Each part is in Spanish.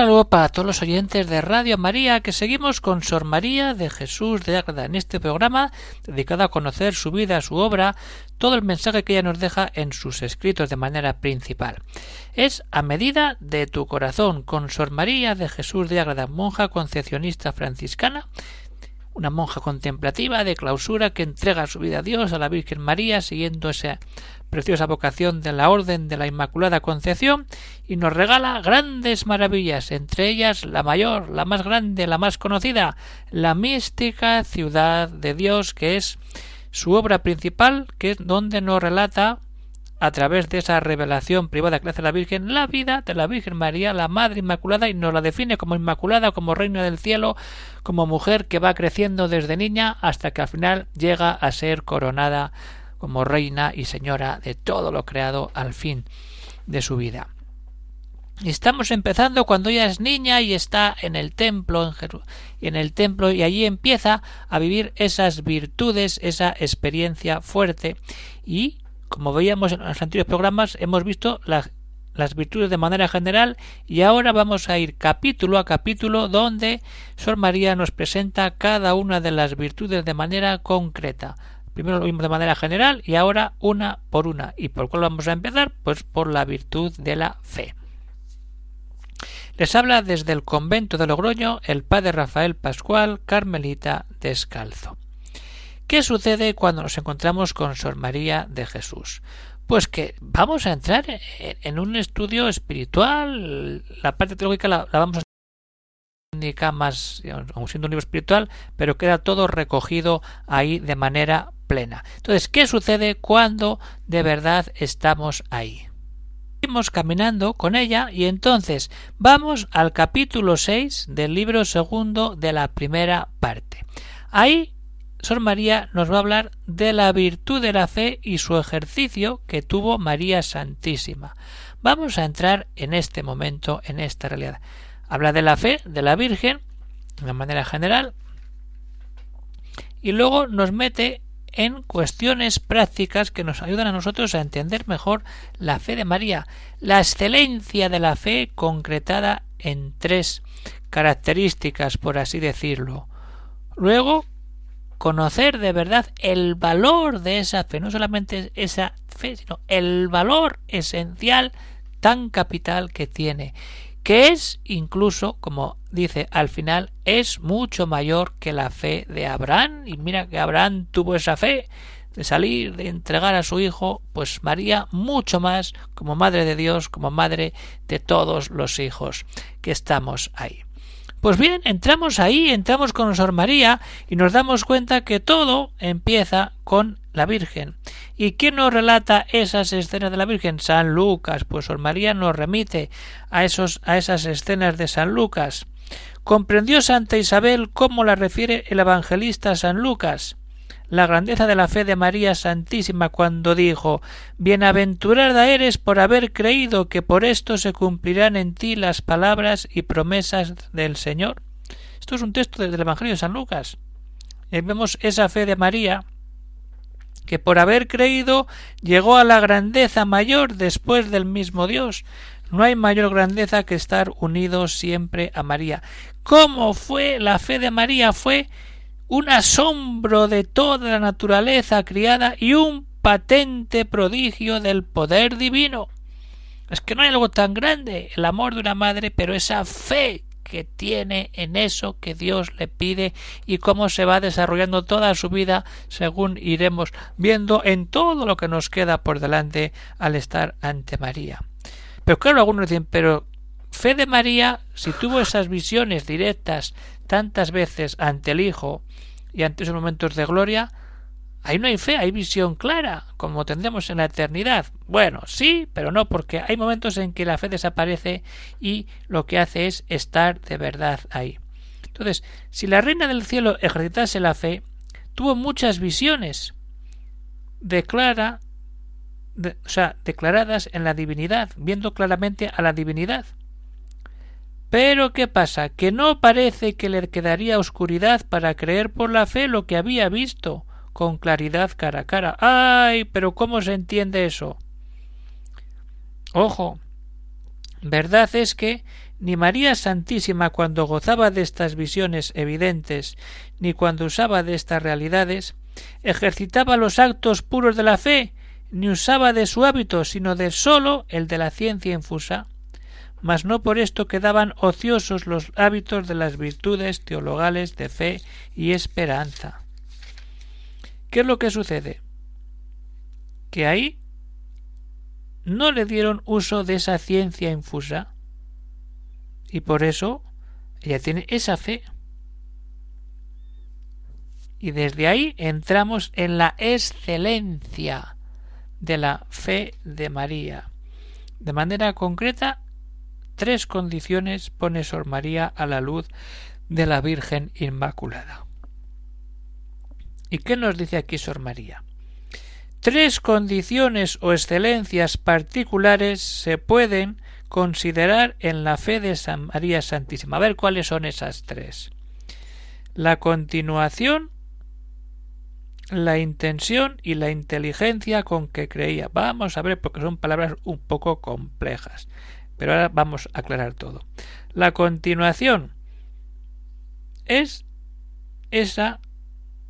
Saludo para todos los oyentes de Radio María que seguimos con Sor María de Jesús de Ágreda en este programa dedicado a conocer su vida, su obra, todo el mensaje que ella nos deja en sus escritos de manera principal. Es a medida de tu corazón con Sor María de Jesús de Ágreda, monja concepcionista franciscana, una monja contemplativa de clausura que entrega su vida a Dios, a la Virgen María, siguiendo esa preciosa vocación de la Orden de la Inmaculada Concepción, y nos regala grandes maravillas, entre ellas la mayor, la más grande, la más conocida, la mística ciudad de Dios, que es su obra principal, que es donde nos relata a través de esa revelación privada que hace la Virgen, la vida de la Virgen María, la Madre Inmaculada, y nos la define como Inmaculada, como Reina del Cielo, como mujer que va creciendo desde niña hasta que al final llega a ser coronada como Reina y Señora de todo lo creado al fin de su vida. Estamos empezando cuando ella es niña y está en el templo, en, Jeru en el templo, y allí empieza a vivir esas virtudes, esa experiencia fuerte y como veíamos en los anteriores programas, hemos visto las, las virtudes de manera general y ahora vamos a ir capítulo a capítulo donde Sor María nos presenta cada una de las virtudes de manera concreta. Primero lo vimos de manera general y ahora una por una. ¿Y por cuál vamos a empezar? Pues por la virtud de la fe. Les habla desde el convento de Logroño el padre Rafael Pascual, Carmelita Descalzo. ¿Qué sucede cuando nos encontramos con Sor María de Jesús? Pues que vamos a entrar en un estudio espiritual, la parte teológica la, vamos a indicar más, siendo un libro espiritual, pero queda todo recogido ahí de manera plena. Entonces, ¿qué sucede cuando de verdad estamos ahí? Seguimos caminando con ella y entonces vamos al capítulo 6 del libro segundo de la primera parte. Ahí Sor María nos va a hablar de la virtud de la fe y su ejercicio que tuvo María Santísima. Vamos a entrar en este momento, en esta realidad. Habla de la fe de la Virgen, de manera general, y luego nos mete en cuestiones prácticas que nos ayudan a nosotros a entender mejor la fe de María, la excelencia de la fe concretada en tres características, por así decirlo. Luego, conocer de verdad el valor de esa fe, no solamente esa fe, sino el valor esencial tan capital que tiene, que es incluso, como dice al final, es mucho mayor que la fe de Abraham, y mira que Abraham tuvo esa fe de salir, de entregar a su hijo, pues María mucho más como Madre de Dios, como Madre de todos los hijos que estamos ahí. Pues bien, entramos ahí, entramos con Sor María y nos damos cuenta que todo empieza con la Virgen. ¿Y quién nos relata esas escenas de la Virgen? San Lucas. Pues Sor María nos remite a, esos, a esas escenas de San Lucas. ¿Comprendió Santa Isabel cómo la refiere el evangelista San Lucas? La grandeza de la fe de María Santísima cuando dijo Bienaventurada eres por haber creído que por esto se cumplirán en ti las palabras y promesas del Señor. Esto es un texto del Evangelio de San Lucas. Y vemos esa fe de María que por haber creído llegó a la grandeza mayor después del mismo Dios. No hay mayor grandeza que estar unidos siempre a María. ¿Cómo fue la fe de María? Fue un asombro de toda la naturaleza criada y un patente prodigio del poder divino. Es que no hay algo tan grande, el amor de una madre, pero esa fe que tiene en eso que Dios le pide y cómo se va desarrollando toda su vida según iremos viendo en todo lo que nos queda por delante al estar ante María. Pero claro, algunos dicen, pero fe de María, si tuvo esas visiones directas tantas veces ante el Hijo y ante esos momentos de gloria, Ahí no hay fe, hay visión clara, como tendremos en la eternidad. Bueno, sí, pero no, porque hay momentos en que la fe desaparece y lo que hace es estar de verdad ahí. Entonces, si la reina del cielo ejercitase la fe, tuvo muchas visiones o sea, declaradas en la divinidad, viendo claramente a la divinidad. Pero ¿qué pasa? Que no parece que le quedaría oscuridad para creer por la fe lo que había visto con claridad cara a cara. ¡Ay! Pero ¿cómo se entiende eso? Ojo. Verdad es que ni María Santísima cuando gozaba de estas visiones evidentes, ni cuando usaba de estas realidades, ejercitaba los actos puros de la fe, ni usaba de su hábito, sino de sólo el de la ciencia infusa, mas no por esto quedaban ociosos los hábitos de las virtudes teologales de fe y esperanza. ¿Qué es lo que sucede? Que ahí no le dieron uso de esa ciencia infusa y por eso ella tiene esa fe. Y desde ahí entramos en la excelencia de la fe de María. De manera concreta, tres condiciones pone Sor María a la luz de la Virgen Inmaculada. ¿Y qué nos dice aquí Sor María? Tres condiciones o excelencias particulares se pueden considerar en la fe de San María Santísima. A ver cuáles son esas tres. La continuación, la intención y la inteligencia con que creía. Vamos a ver porque son palabras un poco complejas. Pero ahora vamos a aclarar todo. La continuación es esa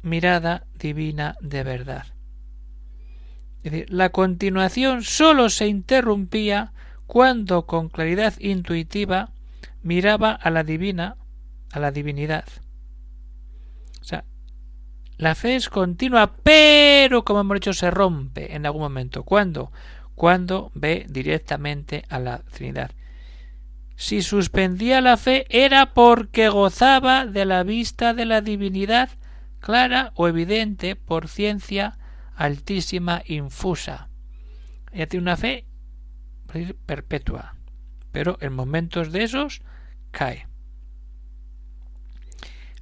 mirada divina de verdad. Es decir, la continuación sólo se interrumpía cuando con claridad intuitiva miraba a la divina, a la divinidad. O sea, la fe es continua, pero como hemos dicho, se rompe en algún momento. ¿Cuándo? Cuando ve directamente a la Trinidad. Si suspendía la fe era porque gozaba de la vista de la divinidad clara o evidente por ciencia altísima infusa. Ella tiene una fe perpetua, pero en momentos de esos cae.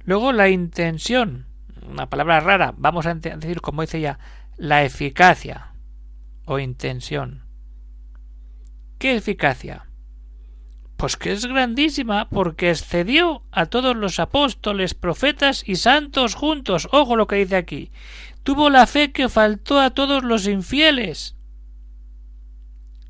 Luego la intención, una palabra rara, vamos a decir como dice ella, la eficacia o intención. ¿Qué eficacia? Pues que es grandísima porque excedió a todos los apóstoles, profetas y santos juntos. Ojo lo que dice aquí. Tuvo la fe que faltó a todos los infieles.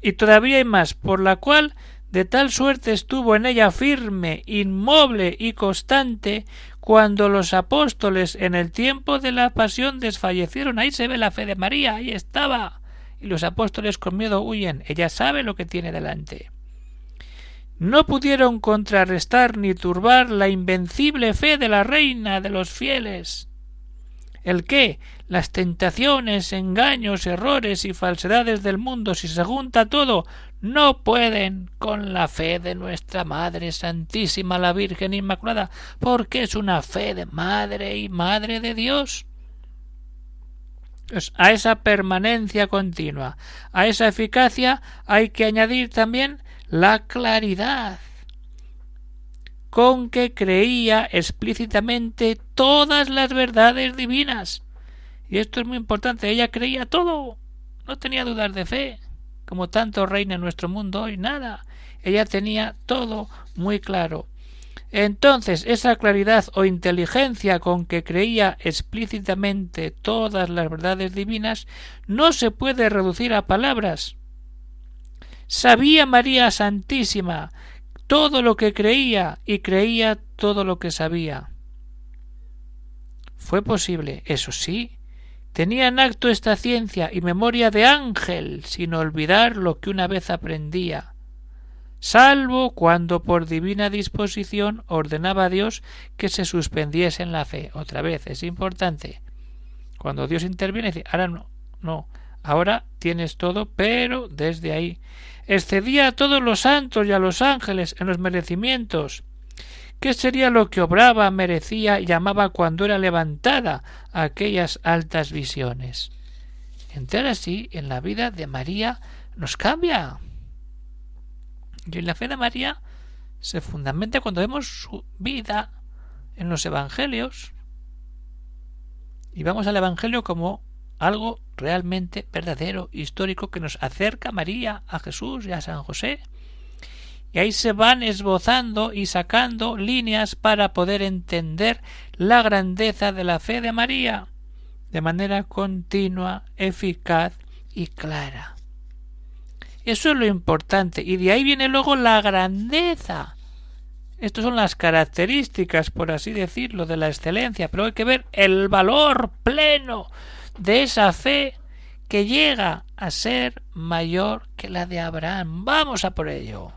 Y todavía hay más, por la cual de tal suerte estuvo en ella firme, inmoble y constante, cuando los apóstoles en el tiempo de la pasión desfallecieron. Ahí se ve la fe de María, ahí estaba. Y los apóstoles con miedo huyen. Ella sabe lo que tiene delante no pudieron contrarrestar ni turbar la invencible fe de la reina de los fieles. ¿El qué? Las tentaciones, engaños, errores y falsedades del mundo, si se junta todo, no pueden con la fe de nuestra Madre Santísima, la Virgen Inmaculada, porque es una fe de Madre y Madre de Dios. A esa permanencia continua, a esa eficacia hay que añadir también la claridad con que creía explícitamente todas las verdades divinas. Y esto es muy importante, ella creía todo, no tenía dudas de fe, como tanto reina en nuestro mundo hoy, nada. Ella tenía todo muy claro. Entonces, esa claridad o inteligencia con que creía explícitamente todas las verdades divinas no se puede reducir a palabras, Sabía María Santísima todo lo que creía y creía todo lo que sabía. Fue posible, eso sí. Tenía en acto esta ciencia y memoria de ángel, sin olvidar lo que una vez aprendía, salvo cuando por divina disposición ordenaba a Dios que se suspendiese en la fe. Otra vez, es importante. Cuando Dios interviene, dice, ahora no, no, ahora tienes todo, pero desde ahí excedía a todos los santos y a los ángeles en los merecimientos. ¿Qué sería lo que obraba, merecía y llamaba cuando era levantada a aquellas altas visiones? Entrar así en la vida de María nos cambia. Y la fe de María se fundamenta cuando vemos su vida en los evangelios y vamos al evangelio como algo realmente verdadero, histórico, que nos acerca a María, a Jesús y a San José. Y ahí se van esbozando y sacando líneas para poder entender la grandeza de la fe de María de manera continua, eficaz y clara. Eso es lo importante. Y de ahí viene luego la grandeza. Estas son las características, por así decirlo, de la excelencia, pero hay que ver el valor pleno de esa fe que llega a ser mayor que la de Abraham. Vamos a por ello.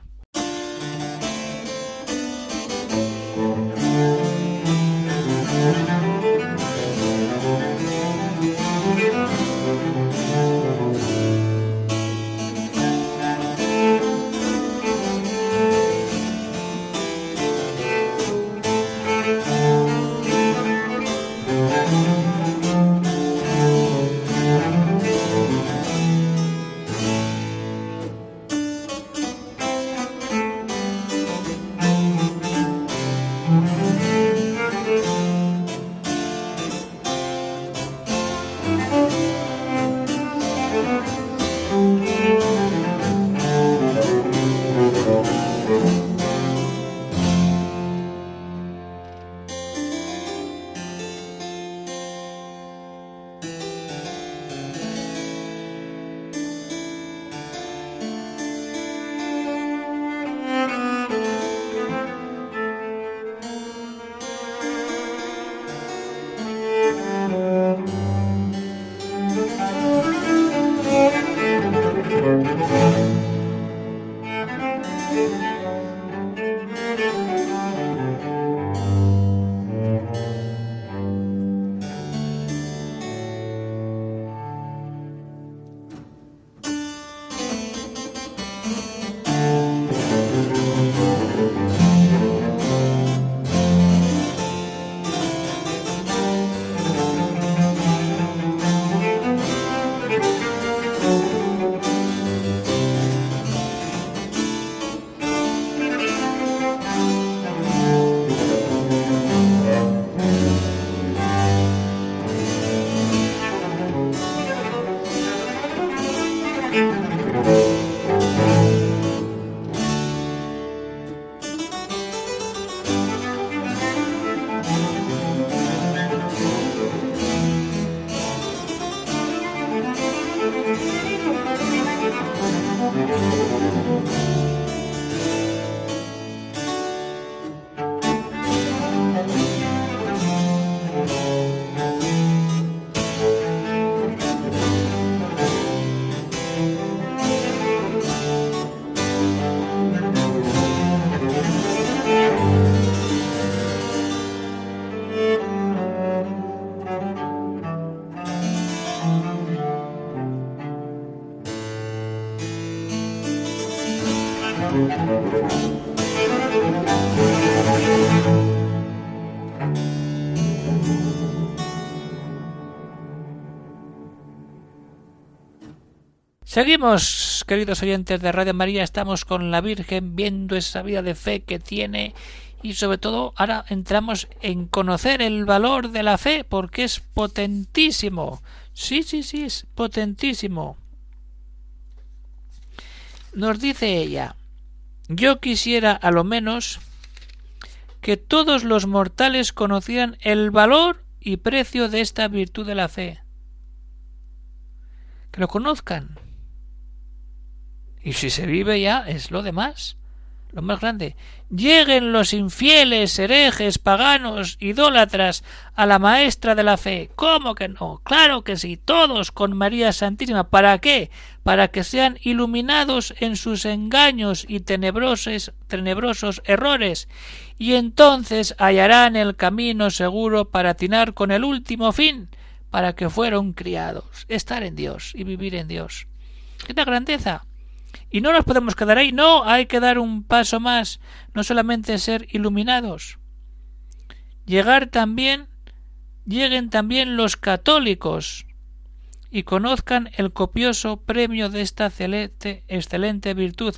Seguimos, queridos oyentes de Radio María, estamos con la Virgen viendo esa vida de fe que tiene y sobre todo ahora entramos en conocer el valor de la fe porque es potentísimo. Sí, sí, sí, es potentísimo. Nos dice ella, yo quisiera a lo menos que todos los mortales conocieran el valor y precio de esta virtud de la fe. Que lo conozcan y si se vive ya es lo demás, lo más grande. Lleguen los infieles, herejes, paganos, idólatras a la maestra de la fe. ¿Cómo que no? Claro que sí, todos con María Santísima. ¿Para qué? Para que sean iluminados en sus engaños y tenebrosos, tenebrosos errores, y entonces hallarán el camino seguro para atinar con el último fin, para que fueron criados, estar en Dios y vivir en Dios. ¡Qué grandeza! Y no nos podemos quedar ahí, no, hay que dar un paso más, no solamente ser iluminados. Llegar también, lleguen también los católicos y conozcan el copioso premio de esta excelente, excelente virtud.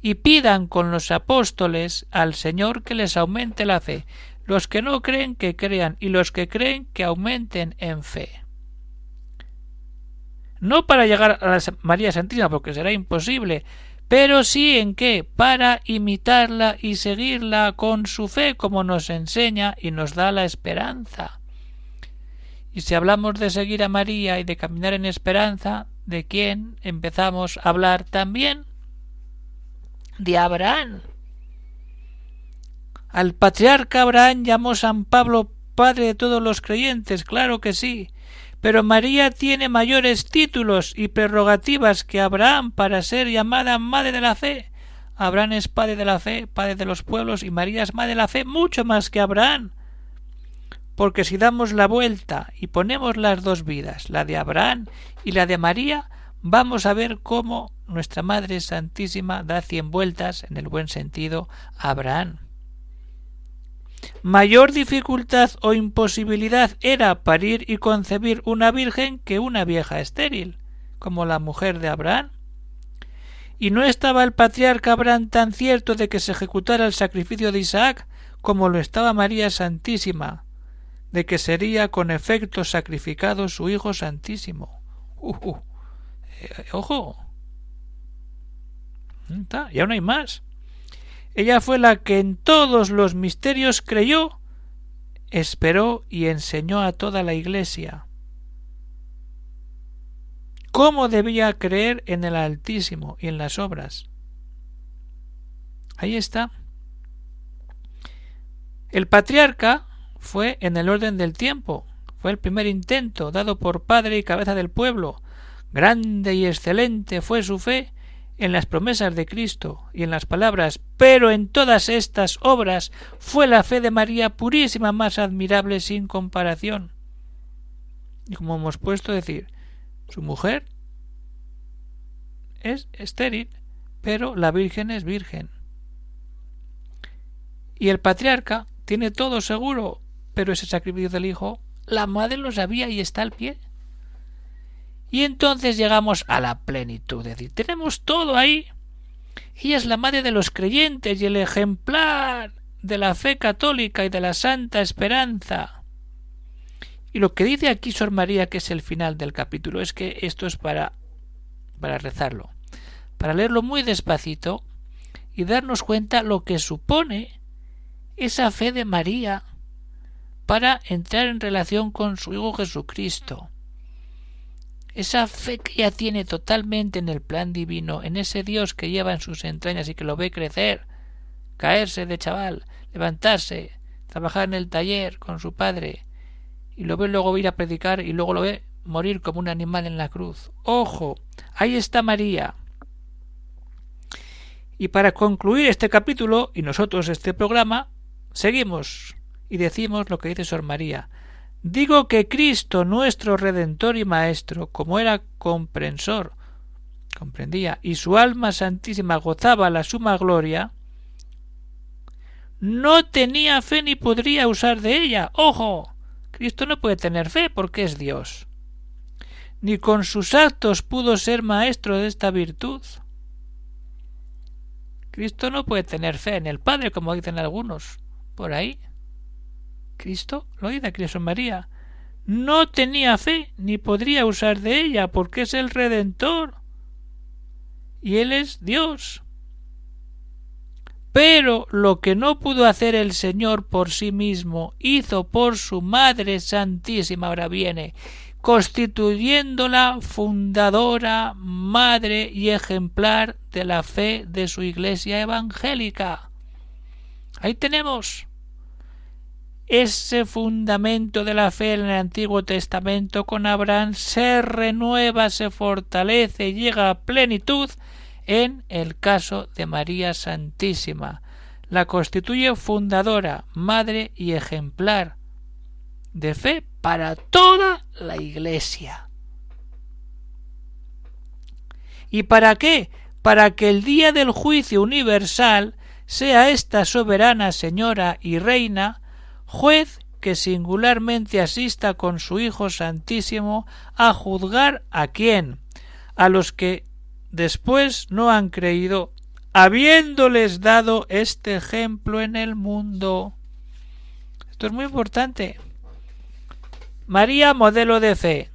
Y pidan con los apóstoles al Señor que les aumente la fe, los que no creen que crean. Y los que creen que aumenten en fe no para llegar a la María Santísima, porque será imposible, pero sí en qué, para imitarla y seguirla con su fe, como nos enseña y nos da la esperanza. Y si hablamos de seguir a María y de caminar en esperanza, ¿de quién empezamos a hablar también? De Abraham. Al patriarca Abraham llamó San Pablo padre de todos los creyentes, claro que sí, pero María tiene mayores títulos y prerrogativas que Abraham para ser llamada madre de la fe. Abraham es padre de la fe, padre de los pueblos, y María es madre de la fe mucho más que Abraham. Porque si damos la vuelta y ponemos las dos vidas, la de Abraham y la de María, vamos a ver cómo nuestra Madre Santísima da cien vueltas, en el buen sentido, a Abraham. Mayor dificultad o imposibilidad era parir y concebir una virgen que una vieja estéril, como la mujer de Abraham. Y no estaba el patriarca Abraham tan cierto de que se ejecutara el sacrificio de Isaac como lo estaba María Santísima, de que sería con efecto sacrificado su Hijo Santísimo. Uh, uh. Eh, ojo. Ya no hay más. Ella fue la que en todos los misterios creyó, esperó y enseñó a toda la Iglesia. ¿Cómo debía creer en el Altísimo y en las obras? Ahí está. El patriarca fue en el orden del tiempo, fue el primer intento dado por padre y cabeza del pueblo. Grande y excelente fue su fe en las promesas de Cristo y en las palabras, pero en todas estas obras fue la fe de María purísima más admirable sin comparación. Y como hemos puesto decir, su mujer es estéril, pero la Virgen es virgen. Y el patriarca tiene todo seguro, pero ese sacrificio del hijo, la madre lo sabía y está al pie. Y entonces llegamos a la plenitud, es decir, tenemos todo ahí. Ella es la madre de los creyentes y el ejemplar de la fe católica y de la santa esperanza. Y lo que dice aquí Sor María, que es el final del capítulo, es que esto es para, para rezarlo, para leerlo muy despacito y darnos cuenta lo que supone esa fe de María para entrar en relación con su Hijo Jesucristo esa fe que ella tiene totalmente en el plan divino, en ese Dios que lleva en sus entrañas y que lo ve crecer, caerse de chaval, levantarse, trabajar en el taller con su padre, y lo ve luego ir a predicar y luego lo ve morir como un animal en la cruz. ¡Ojo! Ahí está María. Y para concluir este capítulo y nosotros este programa, seguimos y decimos lo que dice Sor María. Digo que Cristo, nuestro Redentor y Maestro, como era comprensor, comprendía, y su alma santísima gozaba la suma gloria, no tenía fe ni podría usar de ella. ¡Ojo! Cristo no puede tener fe porque es Dios. Ni con sus actos pudo ser maestro de esta virtud. Cristo no puede tener fe en el Padre, como dicen algunos por ahí. Cristo, lo dice Cristo María, no tenía fe ni podría usar de ella porque es el Redentor y Él es Dios. Pero lo que no pudo hacer el Señor por sí mismo, hizo por su Madre Santísima, ahora viene, constituyéndola fundadora, madre y ejemplar de la fe de su Iglesia evangélica. Ahí tenemos ese fundamento de la fe en el Antiguo Testamento con Abraham se renueva, se fortalece y llega a plenitud en el caso de María Santísima. La constituye fundadora, madre y ejemplar de fe para toda la Iglesia. ¿Y para qué? Para que el día del juicio universal sea esta soberana señora y reina juez que singularmente asista con su Hijo Santísimo a juzgar a quién, a los que después no han creído, habiéndoles dado este ejemplo en el mundo. Esto es muy importante. María, modelo de fe.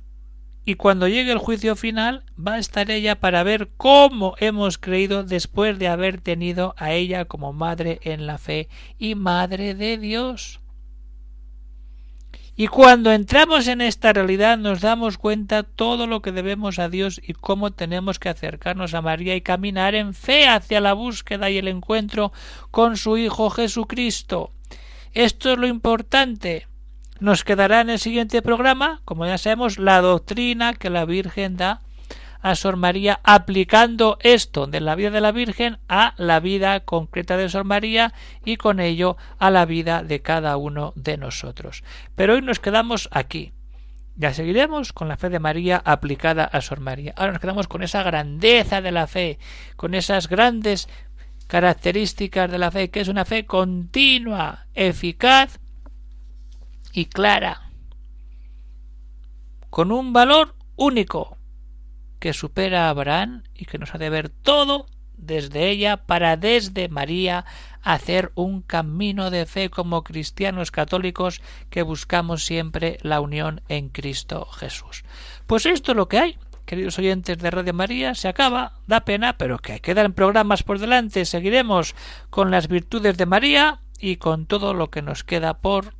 Y cuando llegue el juicio final, va a estar ella para ver cómo hemos creído después de haber tenido a ella como madre en la fe y madre de Dios. Y cuando entramos en esta realidad nos damos cuenta todo lo que debemos a Dios y cómo tenemos que acercarnos a María y caminar en fe hacia la búsqueda y el encuentro con su Hijo Jesucristo. Esto es lo importante. Nos quedará en el siguiente programa, como ya sabemos, la doctrina que la Virgen da a Sor María aplicando esto de la vida de la Virgen a la vida concreta de Sor María y con ello a la vida de cada uno de nosotros. Pero hoy nos quedamos aquí. Ya seguiremos con la fe de María aplicada a Sor María. Ahora nos quedamos con esa grandeza de la fe, con esas grandes características de la fe, que es una fe continua, eficaz y clara, con un valor único, que supera a Abraham y que nos ha de ver todo desde ella para desde María hacer un camino de fe como cristianos católicos que buscamos siempre la unión en Cristo Jesús. Pues esto es lo que hay. Queridos oyentes de Radio María, se acaba, da pena, pero que quedan programas por delante. Seguiremos con las virtudes de María y con todo lo que nos queda por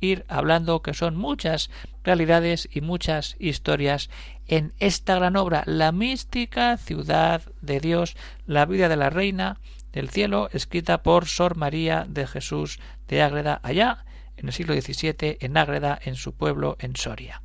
ir hablando, que son muchas realidades y muchas historias en esta gran obra, la mística ciudad de Dios, la vida de la reina del cielo, escrita por Sor María de Jesús de Ágreda, allá en el siglo XVII, en Ágreda, en su pueblo, en Soria.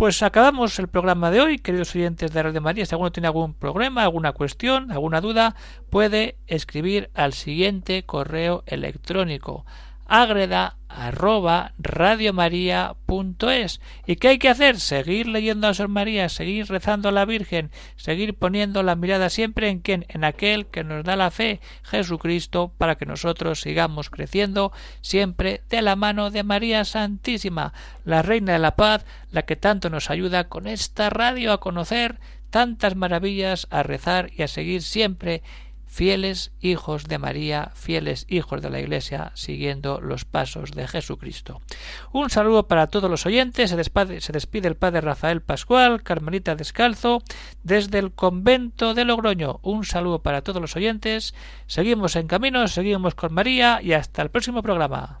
Pues acabamos el programa de hoy, queridos oyentes de Radio María. Si alguno tiene algún problema, alguna cuestión, alguna duda, puede escribir al siguiente correo electrónico agreda arroba radiomaria.es. ¿Y qué hay que hacer? Seguir leyendo a Sor María, seguir rezando a la Virgen, seguir poniendo la mirada siempre en quien, en aquel que nos da la fe, Jesucristo, para que nosotros sigamos creciendo siempre de la mano de María Santísima, la Reina de la Paz, la que tanto nos ayuda con esta radio a conocer tantas maravillas, a rezar y a seguir siempre fieles hijos de María, fieles hijos de la Iglesia, siguiendo los pasos de Jesucristo. Un saludo para todos los oyentes, se despide, se despide el padre Rafael Pascual, Carmelita Descalzo, desde el convento de Logroño. Un saludo para todos los oyentes, seguimos en camino, seguimos con María y hasta el próximo programa.